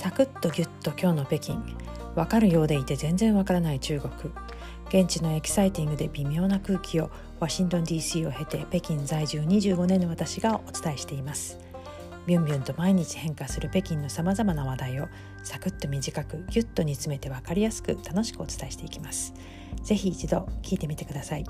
サクッとギュッと今日の北京。わかるようでいて全然わからない中国。現地のエキサイティングで微妙な空気をワシントン DC を経て北京在住25年の私がお伝えしています。ビュンビュンと毎日変化する北京のさまざまな話題をサクッと短くギュッと煮詰めて分かりやすく楽しくお伝えしていきます。是非一度聞いてみてください。